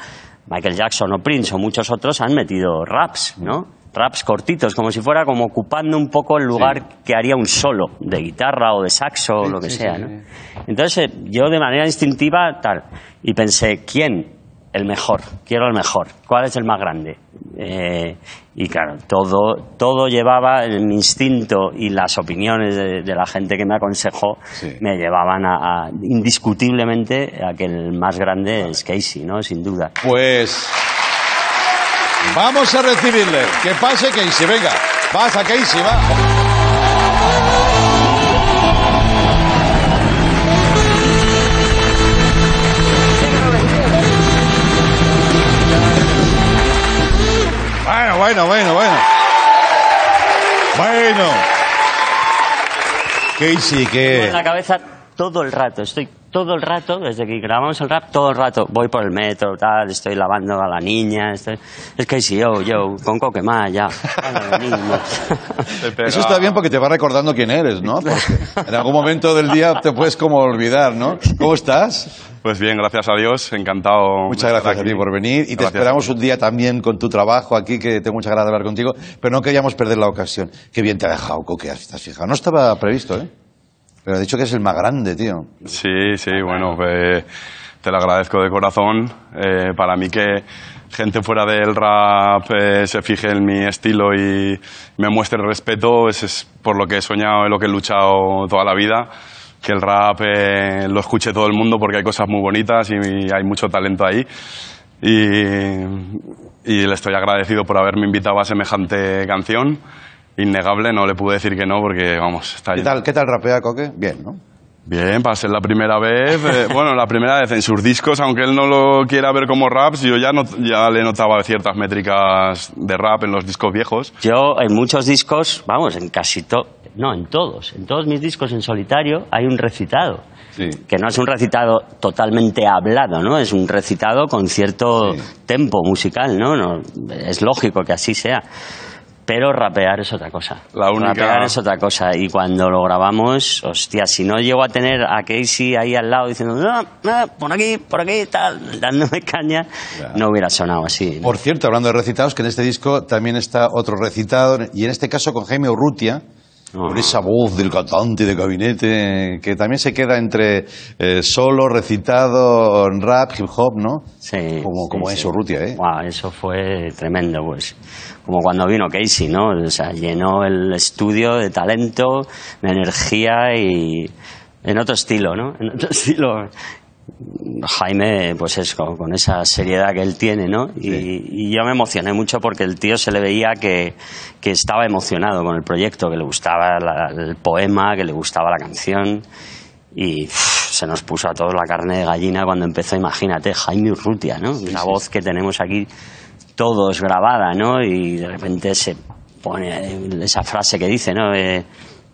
Michael Jackson o Prince o muchos otros han metido raps, ¿no? raps cortitos, como si fuera como ocupando un poco el lugar que haría un solo de guitarra o de saxo o lo que sea. ¿no? Entonces eh, yo de manera instintiva tal y pensé quién el mejor, quiero el mejor, cuál es el más grande. Eh, y claro, todo, todo llevaba el mi instinto y las opiniones de, de la gente que me aconsejó me llevaban a, a- indiscutiblemente a que el más grande es Casey, ¿no? Sin duda. Pues vamos a recibirle. Que pase Casey, venga. Vas a Casey, va. Bueno, bueno, bueno, bueno. Bueno. Casey, en que... la cabeza todo el rato, estoy todo el rato, desde que grabamos el rap, todo el rato voy por el metro, tal, estoy lavando a la niña, estoy... es que si yo, yo, con coquemá, ya. *laughs* Eso está bien porque te va recordando quién eres, ¿no? Porque en algún momento del día te puedes como olvidar, ¿no? ¿Cómo estás? Pues bien, gracias a Dios, encantado. Muchas gracias a ti por venir y te esperamos un día también con tu trabajo aquí, que tengo muchas ganas de hablar contigo, pero no queríamos perder la ocasión. Qué bien te ha dejado, Coque, has fijado. No estaba previsto, ¿eh? Pero ha dicho que es el más grande, tío. Sí, sí, bueno, pues, te lo agradezco de corazón. Eh, para mí que gente fuera del rap eh, se fije en mi estilo y me muestre respeto, es, es por lo que he soñado y lo que he luchado toda la vida. Que el rap eh, lo escuche todo el mundo porque hay cosas muy bonitas y, hay mucho talento ahí. Y, y le estoy agradecido por haberme invitado a semejante canción. Innegable, no le pude decir que no porque, vamos, está ¿Qué tal, qué tal rapea, Coque? Bien, ¿no? Bien, para ser la primera vez, eh, *laughs* bueno, la primera vez en sus discos, aunque él no lo quiera ver como raps, yo ya, not- ya le notaba ciertas métricas de rap en los discos viejos. Yo en muchos discos, vamos, en casi todos, no, en todos, en todos mis discos en solitario hay un recitado. Que no es un recitado totalmente hablado, ¿no? Es un recitado con cierto tempo musical, ¿no? no es lógico que así sea. Pero rapear es otra cosa. La única- Rapear es otra cosa. Y cuando lo grabamos, hostia, si no llego a tener a Casey ahí al lado diciendo, no, no, por aquí, por aquí, tal, dándome *laughs* caña, no hubiera sonado así. ¿no? Por cierto, hablando de recitados, que en este disco también está otro recitado, y en este caso con Jaime Urrutia, con esa voz del cantante de gabinete, que también se queda entre eh, solo, recitado, rap, hip hop, ¿no? Sí. Como, como sí, es sí. Urrutia, ¿eh? Guau, eso fue tremendo, pues. Como cuando vino Casey, ¿no? O sea, llenó el estudio de talento, de energía y en otro estilo, ¿no? En otro *laughs* estilo. Jaime, pues es con, con esa seriedad que él tiene, ¿no? Y, y yo me emocioné mucho porque el tío se le veía que, que estaba emocionado con el proyecto, que le gustaba la- el poema, que le gustaba la canción. Y se nos puso a todos la carne de gallina cuando empezó, imagínate, Jaime Urrutia, ¿no? la voz que tenemos aquí todos grabada, ¿no? Y de repente se pone esa frase que dice, ¿no? Eh,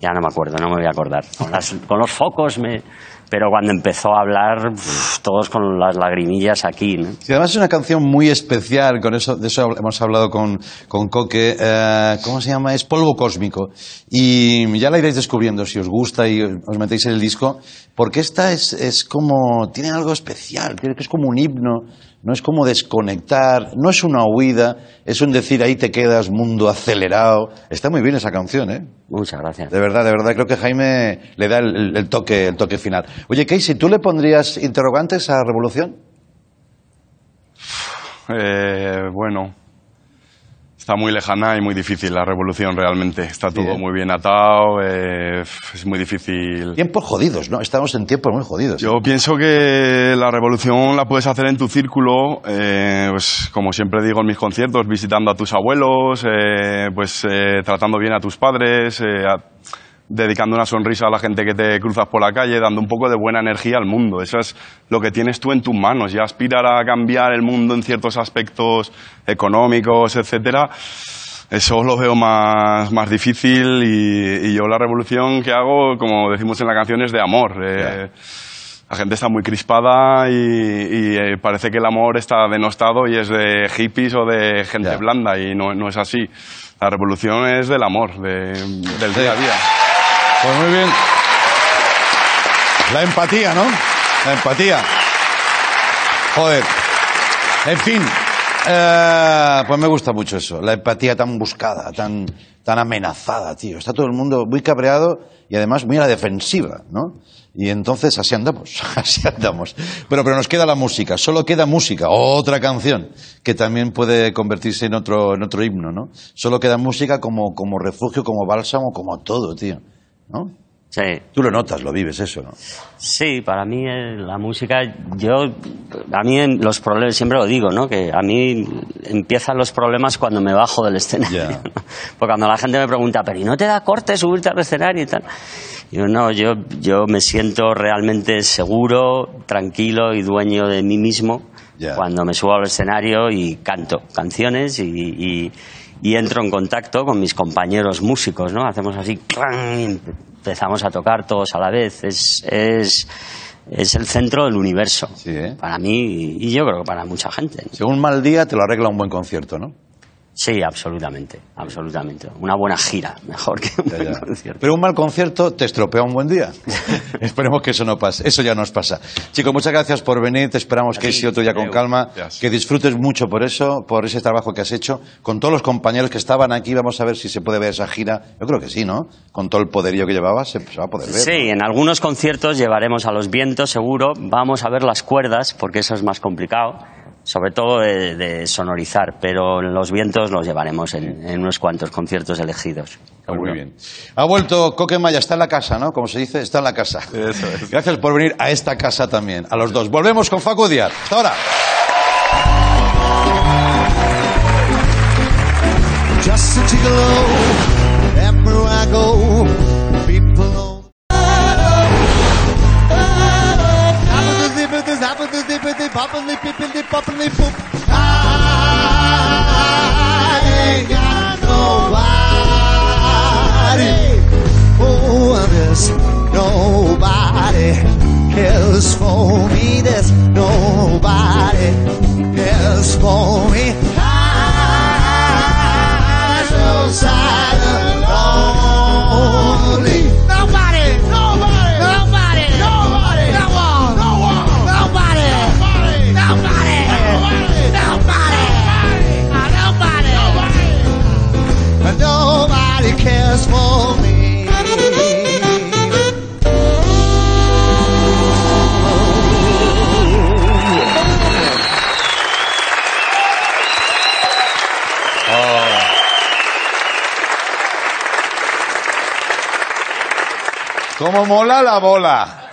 ya no me acuerdo, no me voy a acordar. Con, las- *laughs* con los focos me... Pero cuando empezó a hablar, uf, todos con las lagrimillas aquí, ¿no? Sí, además es una canción muy especial, con eso, de eso hemos hablado con, con Coque. eh, ¿Cómo se llama? Es Polvo Cósmico. Y ya la iréis descubriendo si os gusta y os metéis en el disco, porque esta es, es como, tiene algo especial, creo que es como un himno, no es como desconectar, no es una huida, es un decir ahí te quedas, mundo acelerado. Está muy bien esa canción, ¿eh? Muchas gracias. De verdad, de verdad, creo que Jaime le da el, toque, el toque final. Oye, Casey, ¿tú le pondrías interrogantes a Revolución? Eh, bueno, está muy lejana y muy difícil la revolución realmente. Está todo muy bien atado, eh, es muy difícil. Tiempos jodidos, ¿no? Estamos en tiempos muy jodidos. Yo pienso que la revolución la puedes hacer en tu círculo, eh, pues como siempre digo en mis conciertos, visitando a tus abuelos, eh, pues tratando bien a tus padres, a- dedicando una sonrisa a la gente que te cruzas por la calle, dando un poco de buena energía al mundo. Eso es lo que tienes tú en tus manos. Ya aspirar a cambiar el mundo en ciertos aspectos económicos, etcétera. Eso lo veo más, más difícil y, y yo la revolución que hago, como decimos en la canción, es de amor. Eh, la gente está muy crispada y, y, eh, parece que el amor está denostado y es de hippies o de gente blanda y no, no es así. La revolución es del amor, de- del día a día. Pues muy bien. La empatía, ¿no? La empatía. Joder. En fin, Eh, pues me gusta mucho eso, la empatía tan buscada, tan, tan amenazada, tío. Está todo el mundo muy cabreado y además muy a la defensiva, ¿no? Y entonces así andamos, *laughs* así andamos. Pero, pero nos queda la música, solo queda música, otra canción, que también puede convertirse en otro, en otro himno, ¿no? Solo queda música como, como refugio, como bálsamo, como todo, tío, ¿no? Sí. Tú lo notas, lo vives eso, ¿no? Sí, para mí eh, la música, yo, a mí los problemas, siempre lo digo, ¿no? Que a mí empiezan los problemas cuando me bajo del escenario. Ya. ¿no? Porque cuando la gente me pregunta, pero ¿y no te da corte subirte al escenario y tal? Yo no, yo, yo me siento realmente seguro, tranquilo y dueño de mí mismo Ya. cuando me subo al escenario y canto canciones y, y- y entro en contacto con mis compañeros músicos, ¿no? Hacemos así, ¡clang! empezamos a tocar todos a la vez. Es, es, es el centro del universo. ¿eh? Para mí y, yo creo que para mucha gente. Según un mal día te lo arregla un buen concierto, ¿no? Sí, absolutamente, absolutamente. Una buena gira, mejor que un buen concierto. Pero un mal concierto te estropea un buen día. *laughs* Esperemos que eso no pase. Eso ya nos pasa. Chicos, muchas gracias por venir. Te esperamos que sí otro día con calma. Que disfrutes mucho por eso, por ese trabajo que has hecho. Con todos los compañeros que estaban aquí, vamos a ver si se puede ver esa gira. Yo creo que sí, ¿no? Con todo el poderío que llevabas, se, se va a poder ver. Sí, en algunos conciertos llevaremos a los vientos, seguro. Vamos a ver las cuerdas, porque eso es más complicado, sobre todo de, de sonorizar. Pero los vientos los llevaremos en, en unos cuantos conciertos elegidos. Pues muy bien. Ha vuelto Coque Maya, está en la casa, ¿no? Como se dice, está en la casa. *laughs* Gracias por venir a esta casa también, a los dos. Volvemos con Facu Díaz. Hasta ahora. Just a I ain't got nobody. Oh, there's nobody cares for me. There's nobody cares for me. ¡Cómo mola la bola!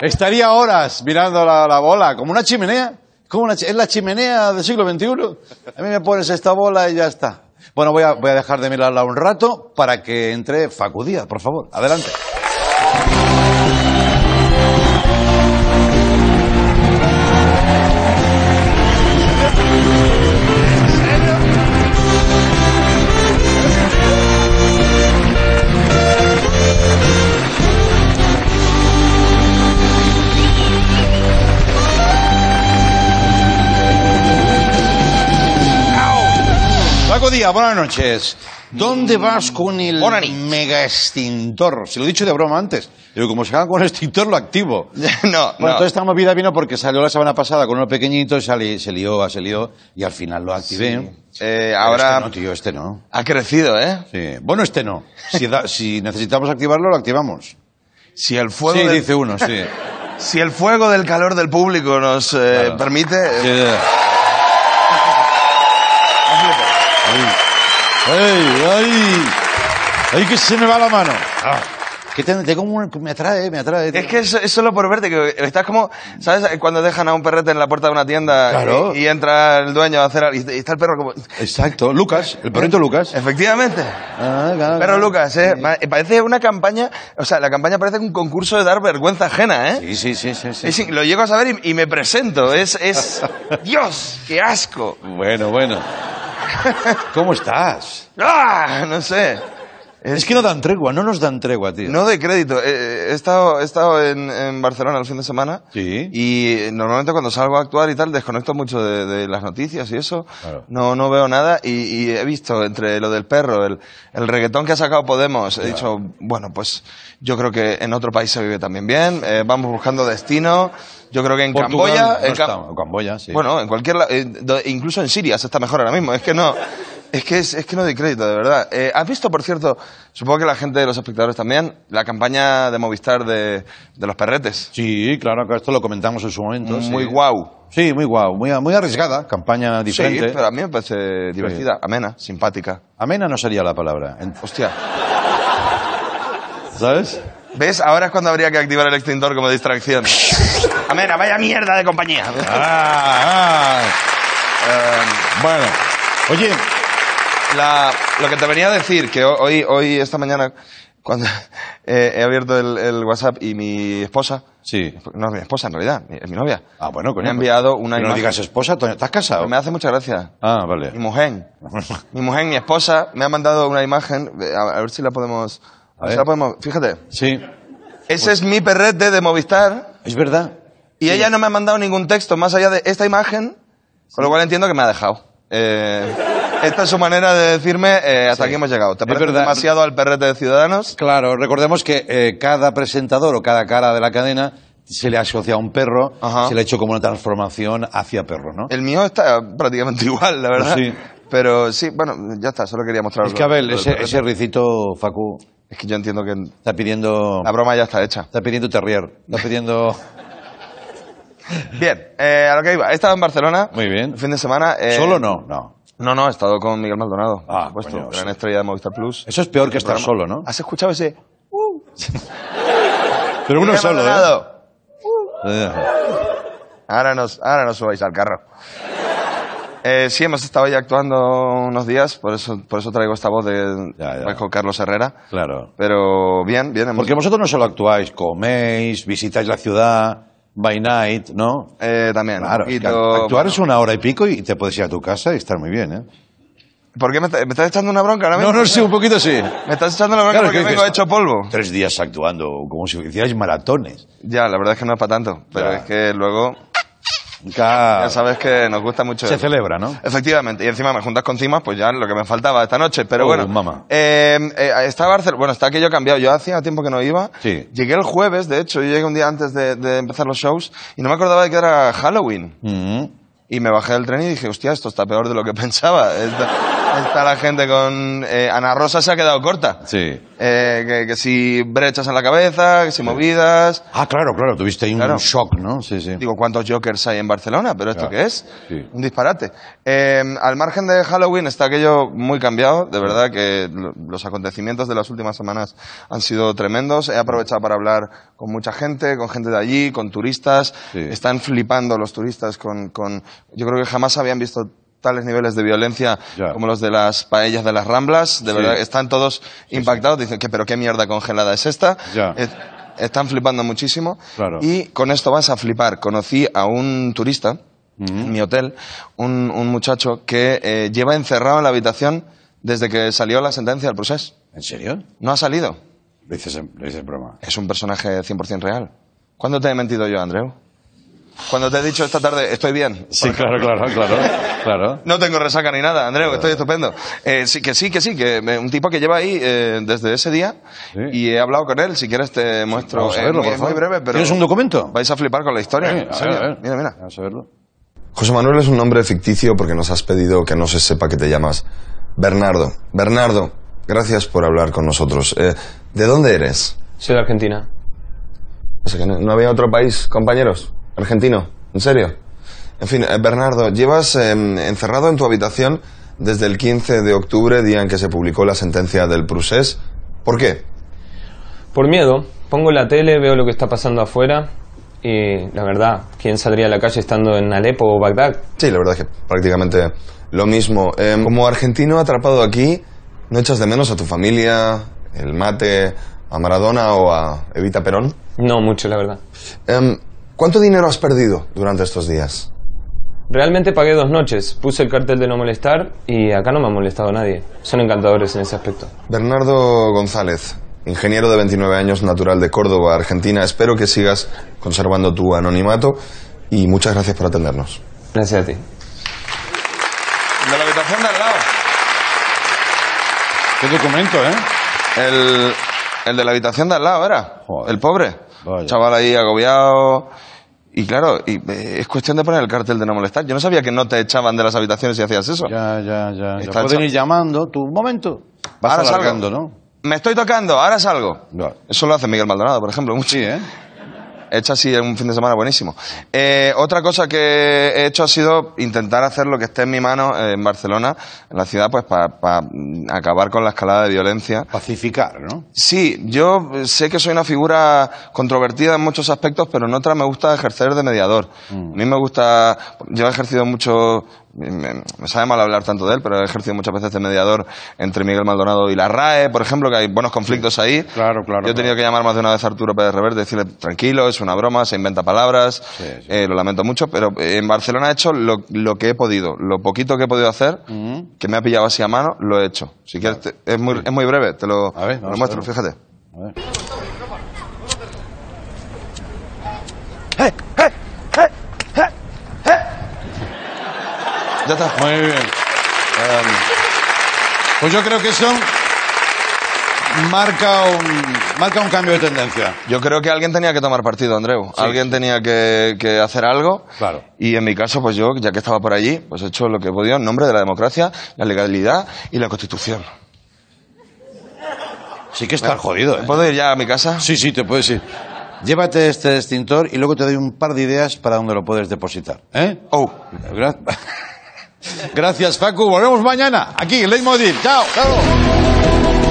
Estaría horas mirando la, la bola, como una chimenea. Como una es la chimenea del siglo XXI. A mí me pones esta bola y ya está. Bueno, voy a, voy a dejar de mirarla un rato para que entre Facu Díaz, por favor. Adelante. Paco Díaz, buenas noches. ¿Dónde vas con el mega extintor? Se lo he dicho de broma antes. Pero como se haga con el extintor, lo activo. *laughs* No, Bueno, no. toda esta movida vino porque salió la semana pasada con uno pequeñito y sali- se lió, se lió, y al final lo activé. Eh, Pero ahora Este no, tío, este no. ha crecido, ¿eh? Sí. Bueno, este no. Si, da- si necesitamos activarlo, lo activamos. Si el fuego Sí, del- dice uno, sí. *laughs* Si el fuego del calor del público nos eh, permite... eh, ¡Ay, ay! ¡Ay, que se me va la mano! Ah, que te, tengo un- me atrae, me atrae. Es que es, es solo por verte, que estás como, ¿sabes? Cuando dejan a un perrete en la puerta de una tienda Claro. y, y entra el dueño a hacer algo, y está el perro como... Exacto, Lucas, el perrito Lucas. Efectivamente. Ah, claro, Pero claro. Lucas, ¿eh? Ma- Parece una campaña, o sea, la campaña parece un concurso de dar vergüenza ajena, ¿eh? Sí, sí, sí, sí. sí. Lo llego a saber y, y me presento, es, es... *laughs* ¡Dios! ¡Qué asco! Bueno, bueno. *laughs* ¿Cómo estás? ¡Ah! No sé. Es que no dan tregua, no nos dan tregua, tío. No doy crédito. Eh, he estado, he estado en, en Barcelona el fin de semana Sí. y normalmente cuando salgo a actuar y tal desconecto mucho de, de las noticias y eso. Claro. No, no veo nada y, y he visto entre lo del perro, el, el reggaetón que ha sacado Podemos, he dicho, bueno, pues yo creo que en otro país se vive también bien, eh, vamos buscando destino Yo creo que en Portugal Camboya... no en Cam- está, Camboya, sí. Bueno, en cualquier eh, incluso en Siria se está mejor ahora mismo. Es que no, es que es, es que no doy crédito, de verdad. Eh, ¿Has visto, por cierto, supongo que la gente, los espectadores también, la campaña de Movistar de, de los perretes? Sí, claro, que esto lo comentamos en su momento. Muy sí. guau. Sí, muy guau, muy, muy arriesgada, campaña diferente. Sí, pero a mí me parece divertida, amena, simpática. Amena no sería la palabra. Hostia. ¿Sabes? ¿Ves? Ahora es cuando habría que activar el extintor como distracción. *laughs* amena, vaya mierda de compañía. Ah, ah. Eh, Bueno, oye, La- lo que te venía a decir, que hoy, hoy esta mañana, cuando *laughs* eh, he abierto el, el WhatsApp y mi esposa, sí. no es mi esposa en realidad, mi- es mi novia, Ah, bueno, coño, me ha enviado una que no imagen. digas esposa, ¿estás casado? Me hace mucha gracia. Ah, vale. Mi mujer, *laughs* mi mujer, mi esposa, me ha mandado una imagen, a, a ver si la podemos... A ver si la podemos fíjate, Sí, ese es mi perrete de Movistar es verdad. Y ella no me ha mandado ningún texto más allá de esta imagen, con lo cual entiendo que me ha dejado. Eh, esta es su manera de decirme, eh, hasta Sí. aquí hemos llegado. ¿Te parece demasiado al perrete de Ciudadanos? Claro, recordemos que eh, cada presentador o cada cara de la cadena se le asocia a un perro, Ajá. se le ha hecho como una transformación hacia perro, ¿no? El mío está prácticamente *laughs* igual, la verdad. Sí. Pero sí, bueno, ya está, solo quería mostrar. Es que, Abel, ese, ese ricito, Facu, Es que yo entiendo que está pidiendo... la broma ya está hecha. Está pidiendo terrier, está pidiendo... Bien, eh, a lo que iba. He estado en Barcelona. Muy bien. El fin de semana. eh, ¿Solo no? No. No, no, he estado con Miguel Maldonado. Ah, por supuesto, coño, gran sí. estrella de Movistar Plus. Eso es peor que estar solo, ¿no? ¿Has escuchado ese? *laughs* Pero uno Miguel solo, ¿eh? Maldonado. Eh, Ahora nos, ahora nos subáis al carro. Eh, sí, hemos estado ya actuando unos días, por eso, por eso traigo esta voz de Ya, ya. pues, Carlos Herrera. Claro. Pero bien, bien. hemos- Porque vosotros no solo actuáis, coméis, visitáis la ciudad, by night, ¿no? Eh, también. Claro, un es que poquito- actuar es una hora y pico y te puedes ir a tu casa y estar muy bien, ¿eh? ¿Por qué me, está- me estás echando una bronca ahora No, mismo? no, sí, un poquito sí. Me estás echando una bronca Claro, porque que- que vengo hecho polvo. Tres días actuando, como si hicierais maratones. Ya, la verdad es que no es para tanto. Pero Ya. es que luego, Ca- ya sabes que nos gusta mucho. Se eso. celebra, ¿no? Efectivamente, y encima me juntas con Cimas, pues ya lo que me faltaba esta noche. Pero Oh, bueno, mamá. eh, eh, está Barcelona, bueno, está aquello cambiado. Yo hacía tiempo que no iba. Sí. Llegué el jueves, de hecho, yo llegué un día antes de, de empezar los shows y no me acordaba de que era Halloween. Mm. Y me bajé del tren y dije, hostia, esto está peor de lo que *laughs* pensaba. Está la gente con... eh, Ana Rosa se ha quedado corta. Sí. Eh, que, que si brechas en la cabeza, que si movidas... Ah, claro, claro, tuviste ahí un shock, ¿no? Sí, sí. Digo, ¿cuántos Jokers hay en Barcelona? ¿Pero esto Claro. qué es? Sí. Un disparate. Eh, al margen de Halloween está aquello muy cambiado. De verdad que lo- los acontecimientos de las últimas semanas han sido tremendos. He aprovechado para hablar con mucha gente, con gente de allí, con turistas. Sí. Están flipando los turistas con, con... Yo creo que jamás habían visto tales niveles de violencia Ya. como los de las paellas de las Ramblas. De Sí. verdad, están todos impactados. Dicen que, pero qué mierda congelada es esta. Ya. Eh, están flipando muchísimo. Claro. Y con esto vas a flipar. Conocí a un turista en mi hotel, un, un muchacho que eh, lleva encerrado en la habitación desde que salió la sentencia del procés. ¿En serio? No ha salido. Lo dices en, lo dices en broma. Es un personaje 100% real. ¿Cuándo te he mentido yo, Andreu? Cuando te he dicho esta tarde, estoy bien. Sí, claro, claro, claro, claro. *laughs* No tengo resaca ni nada, Andreu, estoy estupendo. Eh, sí, que sí, que sí, que me- un tipo que lleva ahí eh, desde ese día Sí. y he hablado con él. Si quieres te muestro. Vamos a eh, verlo, muy, por favor. muy breve, pero. ¿Tienes un documento? Vais a flipar con la historia. Sí, en a serio. ver, a ver. Mira, mira. Vamos a verlo. José Manuel es un nombre ficticio porque nos has pedido que no se sepa que te llamas Bernardo. Bernardo, gracias por hablar con nosotros. Eh, ¿De dónde eres? Soy de Argentina. O sea, que no, no había otro país, compañeros. Argentino, ¿en serio? En fin, eh, Bernardo, llevas eh, encerrado en tu habitación desde el 15 de octubre, día en que se publicó la sentencia del Prusés. ¿Por qué? Por miedo, pongo la tele, veo lo que está pasando afuera y la verdad, ¿quién saldría a la calle estando en Alepo o Bagdad? Sí, la verdad es que prácticamente lo mismo. Eh, como argentino atrapado aquí, ¿no echas de menos a tu familia, el mate, a Maradona o a Evita Perón? No mucho, la verdad. Em, ¿Cuánto dinero has perdido durante estos días? Realmente pagué dos noches, puse el cartel de no molestar y acá no me ha molestado nadie. Son encantadores en ese aspecto. Bernardo González, ingeniero de 29 años, natural de Córdoba, Argentina. Espero que sigas conservando tu anonimato y muchas gracias por atendernos. Gracias a ti. De la habitación de al lado. ¿Qué documento, eh? El, el de la habitación de al lado era. Joder. El pobre. Vaya. Chaval ahí agobiado. Y claro, y, eh, es cuestión de poner el cartel de no molestar. Yo no sabía que no te echaban de las habitaciones si hacías eso. Ya, ya, ya. ya. Pueden ir llamando. Tu momento. Vas Ahora salgo. alargando, ¿no? Me estoy tocando, ahora salgo. Eso lo hace Miguel Maldonado, por ejemplo, mucho. Sí, ¿eh? He hecho así en un fin de semana buenísimo. Eh, otra cosa que he hecho ha sido intentar hacer lo que esté en mi mano eh, en Barcelona, en la ciudad, pues para acabar con la escalada de violencia. Pacificar, ¿no? Sí, yo sé que soy una figura controvertida en muchos aspectos, pero en otras me gusta ejercer de mediador. A mí me gusta, yo he ejercido mucho, me, me sabe mal hablar tanto de él, pero he ejercido muchas veces de mediador entre Miguel Maldonado y la RAE, por ejemplo, que hay buenos conflictos ahí. Claro, claro. Yo he tenido que llamar más de una vez a Arturo Pérez Reverte y decirle, tranquilo, es una broma, se inventa palabras, eh, lo lamento mucho, pero eh, en Barcelona he hecho lo, lo que he podido, lo poquito que he podido hacer, que me ha pillado así a mano, lo he hecho. Si quieres, te- es, muy, es muy breve, te lo, lo vamos a muestro, verlo. fíjate. Ya está. Muy bien. Um, pues yo creo que eso marca un, marca un cambio de tendencia. Yo creo que alguien tenía que tomar partido, Andreu. alguien tenía que, que hacer algo. Claro. Y en mi caso, pues yo, ya que estaba por allí, pues he hecho lo que he podido en nombre de la democracia, la legalidad y la constitución. Sí que estás jodido, ¿eh? ¿Puedo ir ya a mi casa? Sí, sí, te puedes ir. Llévate este extintor y luego te doy un par de ideas para donde lo puedes depositar. ¿Eh? Oh. Gra- Gracias, Facu. Volvemos mañana. Aquí, en Leitmotiv. Chao. Chao.